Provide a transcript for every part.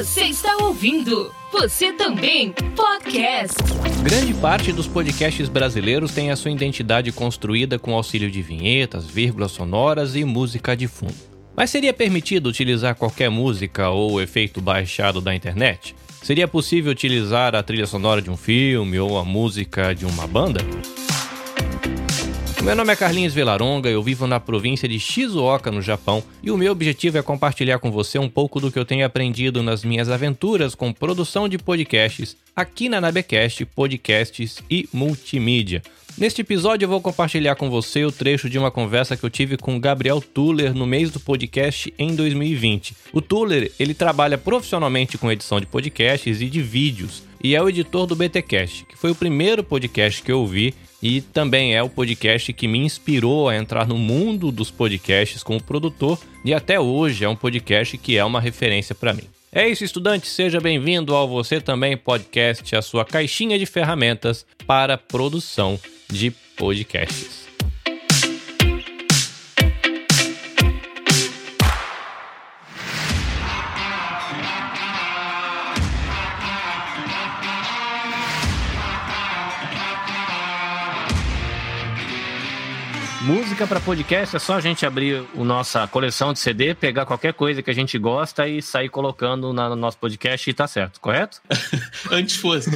Você está ouvindo? Você também podcast. Grande parte dos podcasts brasileiros tem a sua identidade construída com auxílio de vinhetas, vírgulas sonoras e música de fundo. Mas seria permitido utilizar qualquer música ou efeito baixado da internet? Seria possível utilizar a trilha sonora de um filme ou a música de uma banda? Meu nome é Carlinhos Velaronga, eu vivo na província de Shizuoka, no Japão, e o meu objetivo é compartilhar com você um pouco do que eu tenho aprendido nas minhas aventuras com produção de podcasts aqui na Nabecast Podcasts e Multimídia. Neste episódio eu vou compartilhar com você o trecho de uma conversa que eu tive com Gabriel Tuller no mês do podcast em 2020. O Tuller, ele trabalha profissionalmente com edição de podcasts e de vídeos e é o editor do BTcast, que foi o primeiro podcast que eu ouvi e também é o podcast que me inspirou a entrar no mundo dos podcasts como produtor e até hoje é um podcast que é uma referência para mim. É isso, estudante, seja bem-vindo ao Você Também Podcast, a sua caixinha de ferramentas para produção de podcasts. Música para podcast é só a gente abrir a nossa coleção de CD, pegar qualquer coisa que a gente gosta e sair colocando no nosso podcast e tá certo, correto? Antes fosse.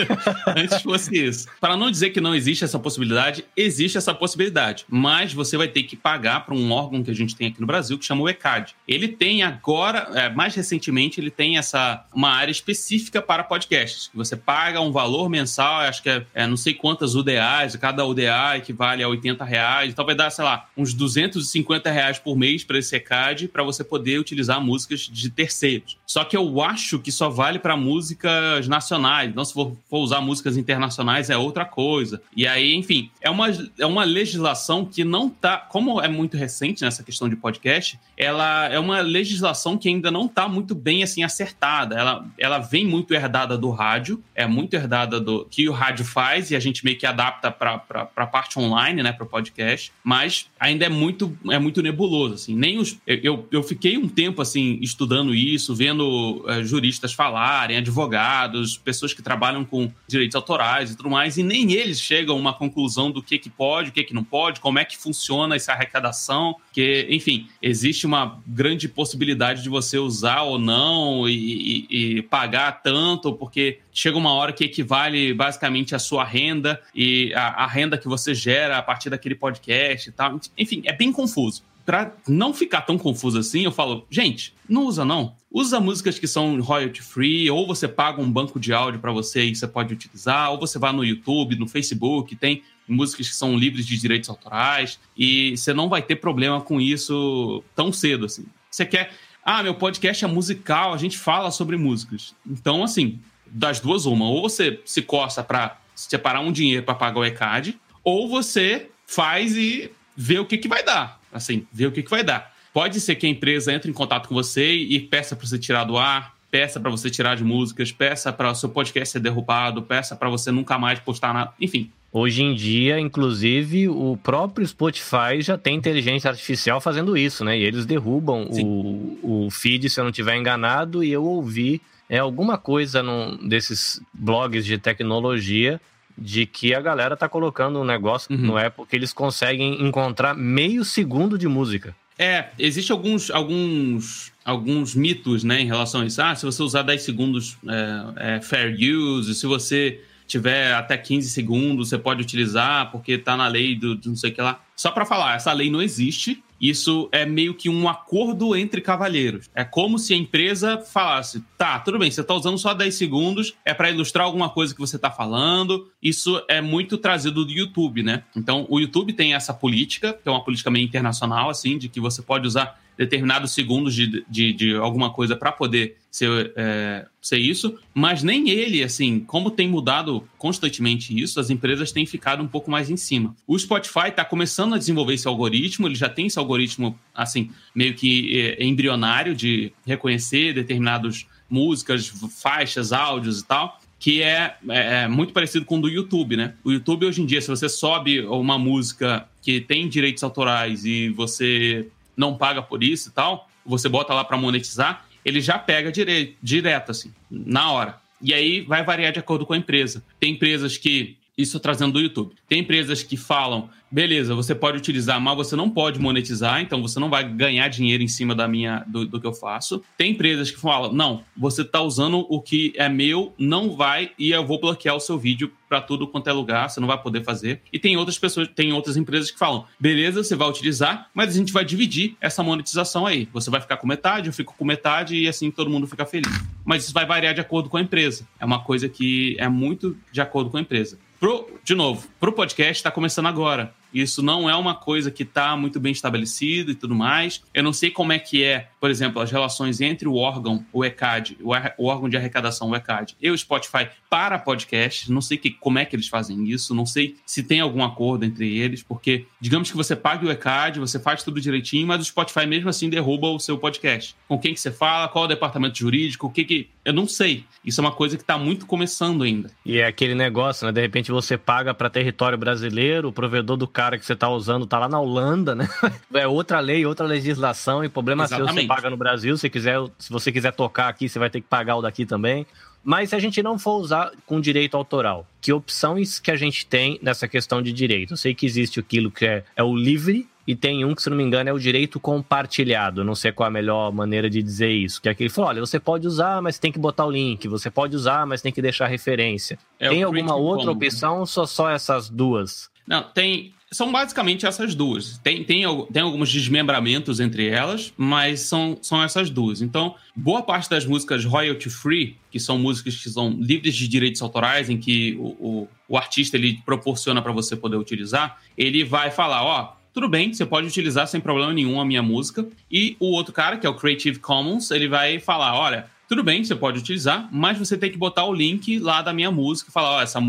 Antes fosse isso. Para não dizer que não existe essa possibilidade, existe essa possibilidade. Mas você vai ter que pagar para um órgão que a gente tem aqui no Brasil que chama o ECAD. Ele tem agora, é, mais recentemente, ele tem essa uma área específica para podcasts. Você paga um valor mensal, acho que é, é não sei quantas UDAs, cada UDA equivale a 80 reais então vai dar, sei lá, uns 250 reais por mês para esse ECAD para você poder utilizar músicas de terceiros. Só que eu acho que só vale para músicas nacionais. Então, se for, for, usar músicas internacionais, é outra coisa. E aí, enfim, é uma, é uma legislação que não tá. Como é muito recente nessa questão de podcast, ela é uma legislação que ainda não tá muito bem assim acertada. Ela, ela vem muito herdada do rádio, é muito herdada do que o rádio faz e a gente meio que adapta para a parte online, né, para o podcast mas ainda é muito, é muito nebuloso, assim. Nem os, eu, eu fiquei um tempo, assim, estudando isso, vendo uh, juristas falarem, advogados, pessoas que trabalham com direitos autorais e tudo mais, e nem eles chegam a uma conclusão do que que pode, o que que não pode, como é que funciona essa arrecadação, que, enfim, existe uma grande possibilidade de você usar ou não e, e, e pagar tanto, porque chega uma hora que equivale basicamente à sua renda e a, a renda que você gera a partir daquele podcast e tal. Enfim, é bem confuso. Para não ficar tão confuso assim, eu falo, gente, não usa não. Usa músicas que são royalty free, ou você paga um banco de áudio para você e você pode utilizar, ou você vai no YouTube, no Facebook, tem músicas que são livres de direitos autorais, e você não vai ter problema com isso tão cedo assim. Você quer, ah, meu podcast é musical, a gente fala sobre músicas. Então, assim, das duas, uma. Ou você se costa para separar um dinheiro para pagar o ECAD, ou você faz e vê o que, que vai dar. Assim, vê o que, que vai dar. Pode ser que a empresa entre em contato com você e peça para você tirar do ar, peça para você tirar de músicas, peça para o seu podcast ser derrubado, peça para você nunca mais postar nada. Enfim, Hoje em dia, inclusive, o próprio Spotify já tem inteligência artificial fazendo isso, né? E eles derrubam o, o feed, se eu não estiver enganado, e eu ouvi é alguma coisa num desses blogs de tecnologia de que a galera tá colocando um negócio uhum. no Apple que eles conseguem encontrar meio segundo de música. É, existe alguns, alguns, alguns mitos, né, em relação a isso. Ah, se você usar 10 segundos é, é fair use, se você tiver até 15 segundos, você pode utilizar, porque tá na lei do, do não sei o que lá. Só para falar, essa lei não existe. Isso é meio que um acordo entre cavalheiros. É como se a empresa falasse: tá, tudo bem, você está usando só 10 segundos, é para ilustrar alguma coisa que você está falando. Isso é muito trazido do YouTube, né? Então, o YouTube tem essa política, que é uma política meio internacional, assim, de que você pode usar determinados segundos de, de, de alguma coisa para poder ser, é, ser isso, mas nem ele, assim, como tem mudado constantemente isso, as empresas têm ficado um pouco mais em cima. O Spotify está começando a desenvolver esse algoritmo, ele já tem esse algoritmo, assim, meio que é, embrionário de reconhecer determinadas músicas, faixas, áudios e tal, que é, é, é, muito parecido com o do YouTube, né? O YouTube, hoje em dia, se você sobe uma música que tem direitos autorais e você não paga por isso e tal, você bota lá para monetizar, ele já pega dire direto, assim, na hora. E aí vai variar de acordo com a empresa. Tem empresas que isso trazendo do YouTube. Tem empresas que falam, beleza, você pode utilizar, mas você não pode monetizar, então você não vai ganhar dinheiro em cima da minha do, do que eu faço. Tem empresas que falam, não, você está usando o que é meu, não vai e eu vou bloquear o seu vídeo para tudo quanto é lugar, você não vai poder fazer. E tem outras pessoas, tem outras empresas que falam, beleza, você vai utilizar, mas a gente vai dividir essa monetização aí. Você vai ficar com metade, eu fico com metade e assim todo mundo fica feliz. Mas isso vai variar de acordo com a empresa. É uma coisa que é muito de acordo com a empresa. Pro, de novo, pro podcast está começando agora. Isso não é uma coisa que está muito bem estabelecido e tudo mais. Eu não sei como é que é, por exemplo, as relações entre o órgão, o ECAD, o, órgão de arrecadação, o ECAD, e o Spotify para podcast. Não sei que, como é que eles fazem isso. Não sei se tem algum acordo entre eles, porque digamos que você pague o ECAD, você faz tudo direitinho, mas o Spotify mesmo assim derruba o seu podcast. Com quem que você fala, qual é o departamento jurídico, o que que... Eu não sei. Isso é uma coisa que está muito começando ainda. E é aquele negócio, né? De repente você paga para território brasileiro, o provedor do cara que você está usando está lá na Holanda, né? É outra lei, outra legislação, e problema Exatamente. seu, paga no Brasil. Se, quiser, se você quiser tocar aqui, você vai ter que pagar o daqui também. Mas se a gente não for usar com direito autoral, que opções que a gente tem nessa questão de direito? Eu sei que existe aquilo que é, é o livre, e tem um que, se não me engano, é o direito compartilhado. Não sei qual é a melhor maneira de dizer isso. Que é aquele falou: olha, você pode usar, mas tem que botar o link. Você pode usar, mas tem que deixar referência. É tem alguma outra Commons. opção ou só, só essas duas? Não, tem são basicamente essas duas. Tem, tem, tem alguns desmembramentos entre elas, mas são, são essas duas. Então, boa parte das músicas royalty free, que são músicas que são livres de direitos autorais, em que o, o, o artista ele proporciona para você poder utilizar, ele vai falar: ó, tudo bem, você pode utilizar sem problema nenhum a minha música. E o outro cara, que é o Creative Commons, ele vai falar: olha. Tudo bem, você pode utilizar, mas você tem que botar o link lá da minha música e falar: ó, essa,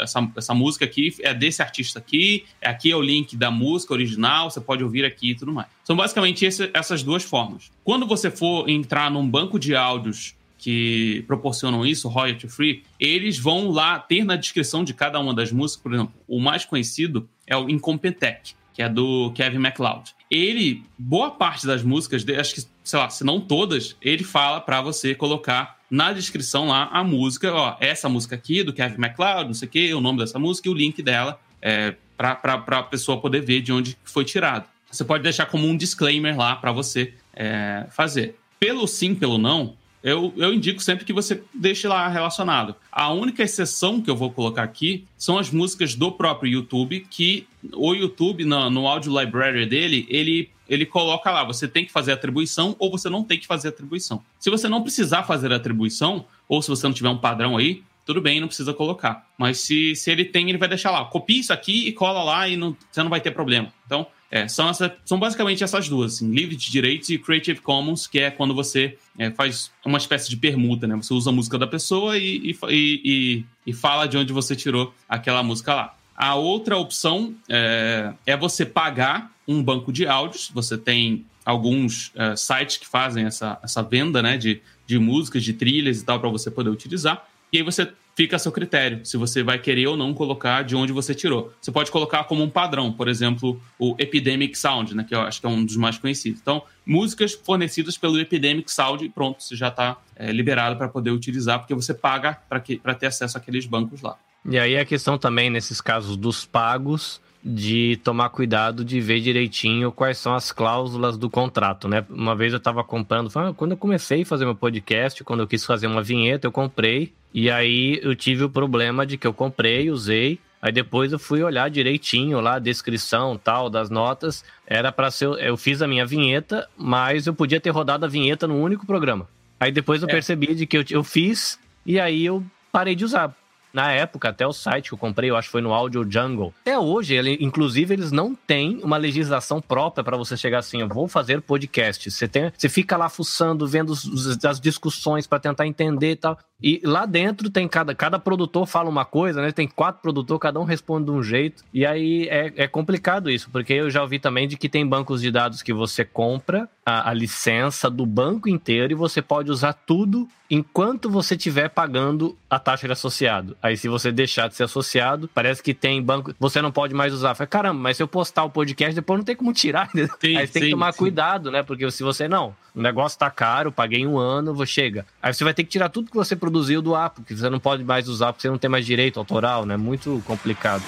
essa, essa música aqui é desse artista aqui, aqui é o link da música original, você pode ouvir aqui e tudo mais. São basicamente esse, essas duas formas. Quando você for entrar num banco de áudios que proporcionam isso, royalty free, eles vão lá ter na descrição de cada uma das músicas, por exemplo, o mais conhecido é o Incompetech, que é do Kevin MacLeod. Ele, boa parte das músicas, acho que, sei lá, se não todas, ele fala para você colocar na descrição lá a música, ó, essa música aqui do Kevin MacLeod, não sei o que, o nome dessa música e o link dela é, para a pessoa poder ver de onde foi tirado. Você pode deixar como um disclaimer lá para você é, fazer. Pelo sim, pelo não, eu, eu indico sempre que você deixe lá relacionado. A única exceção que eu vou colocar aqui são as músicas do próprio YouTube, que o YouTube, no, no Audio Library dele, ele, ele coloca lá, você tem que fazer atribuição ou você não tem que fazer atribuição. Se você não precisar fazer atribuição, ou se você não tiver um padrão aí, tudo bem, não precisa colocar. Mas se, se ele tem, ele vai deixar lá. Copia isso aqui e cola lá e não, você não vai ter problema. Então, é, são, essa, são basicamente essas duas, assim, livre de direitos e Creative Commons, que é quando você é, faz uma espécie de permuta, né? Você usa a música da pessoa e, e, e, e fala de onde você tirou aquela música lá. A outra opção é, é você pagar um banco de áudios. Você tem alguns é, sites que fazem essa, essa venda né, de, de músicas, de trilhas e tal, para você poder utilizar. E aí você fica a seu critério, se você vai querer ou não colocar de onde você tirou. Você pode colocar como um padrão, por exemplo, o Epidemic Sound, né, que eu acho que é um dos mais conhecidos. Então, músicas fornecidas pelo Epidemic Sound, pronto, você já está é, liberado para poder utilizar, porque você paga para ter acesso àqueles bancos lá. E aí a questão também, nesses casos dos pagos, de tomar cuidado de ver direitinho quais são as cláusulas do contrato, né? Uma vez eu estava comprando, quando eu comecei a fazer meu podcast, quando eu quis fazer uma vinheta, eu comprei e aí eu tive o problema de que eu comprei, usei, aí depois eu fui olhar direitinho lá a descrição tal das notas, era para ser eu fiz a minha vinheta, mas eu podia ter rodado a vinheta no único programa. Aí depois eu é. percebi de que eu, eu fiz e aí eu parei de usar. Na época, até o site que eu comprei, eu acho que foi no Audio Jungle. Até hoje, ele, inclusive, eles não têm uma legislação própria para você chegar assim, eu vou fazer podcast. Você, tem, você fica lá fuçando, vendo os, as discussões para tentar entender e tal. E lá dentro tem cada, cada produtor fala uma coisa, né? Tem quatro produtores, cada um responde de um jeito. E aí é, é complicado isso, porque eu já ouvi também de que tem bancos de dados que você compra a, a licença do banco inteiro e você pode usar tudo enquanto você estiver pagando a taxa de associado. Aí, se você deixar de ser associado, parece que tem banco. Você não pode mais usar. Fala, caramba, mas se eu postar o podcast, depois não tem como tirar. Sim, Aí você tem sim, que tomar sim. cuidado, né? Porque se você não, o negócio tá caro, paguei um ano, vou chega. Aí você vai ter que tirar tudo que você produziu do app, porque você não pode mais usar, porque você não tem mais direito autoral, né? Muito complicado.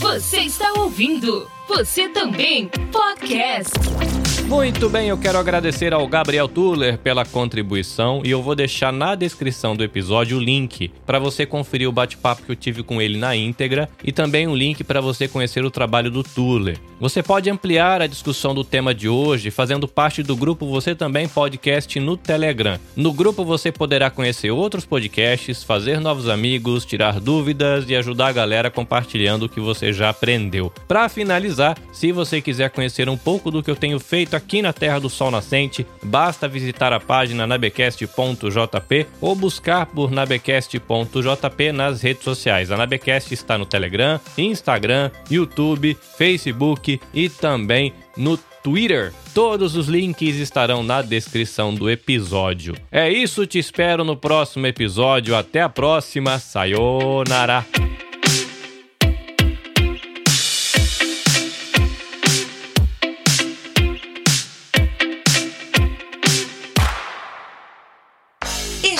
Você está ouvindo? Você também podcast. Muito bem, eu quero agradecer ao Gabriel Tuller pela contribuição e eu vou deixar na descrição do episódio o link para você conferir o bate-papo que eu tive com ele na íntegra e também um link para você conhecer o trabalho do Tuller. Você pode ampliar a discussão do tema de hoje fazendo parte do grupo Você Também Podcast no Telegram. No grupo você poderá conhecer outros podcasts, fazer novos amigos, tirar dúvidas e ajudar a galera compartilhando o que você já aprendeu. Para finalizar, se você quiser conhecer um pouco do que eu tenho feito aqui na Terra do Sol Nascente, basta visitar a página nabecast.jp ou buscar por nabecast.jp nas redes sociais. A Nabecast está no Telegram, Instagram, YouTube, Facebook e também no Twitter. Todos os links estarão na descrição do episódio. É isso, te espero no próximo episódio. Até a próxima. Sayonara.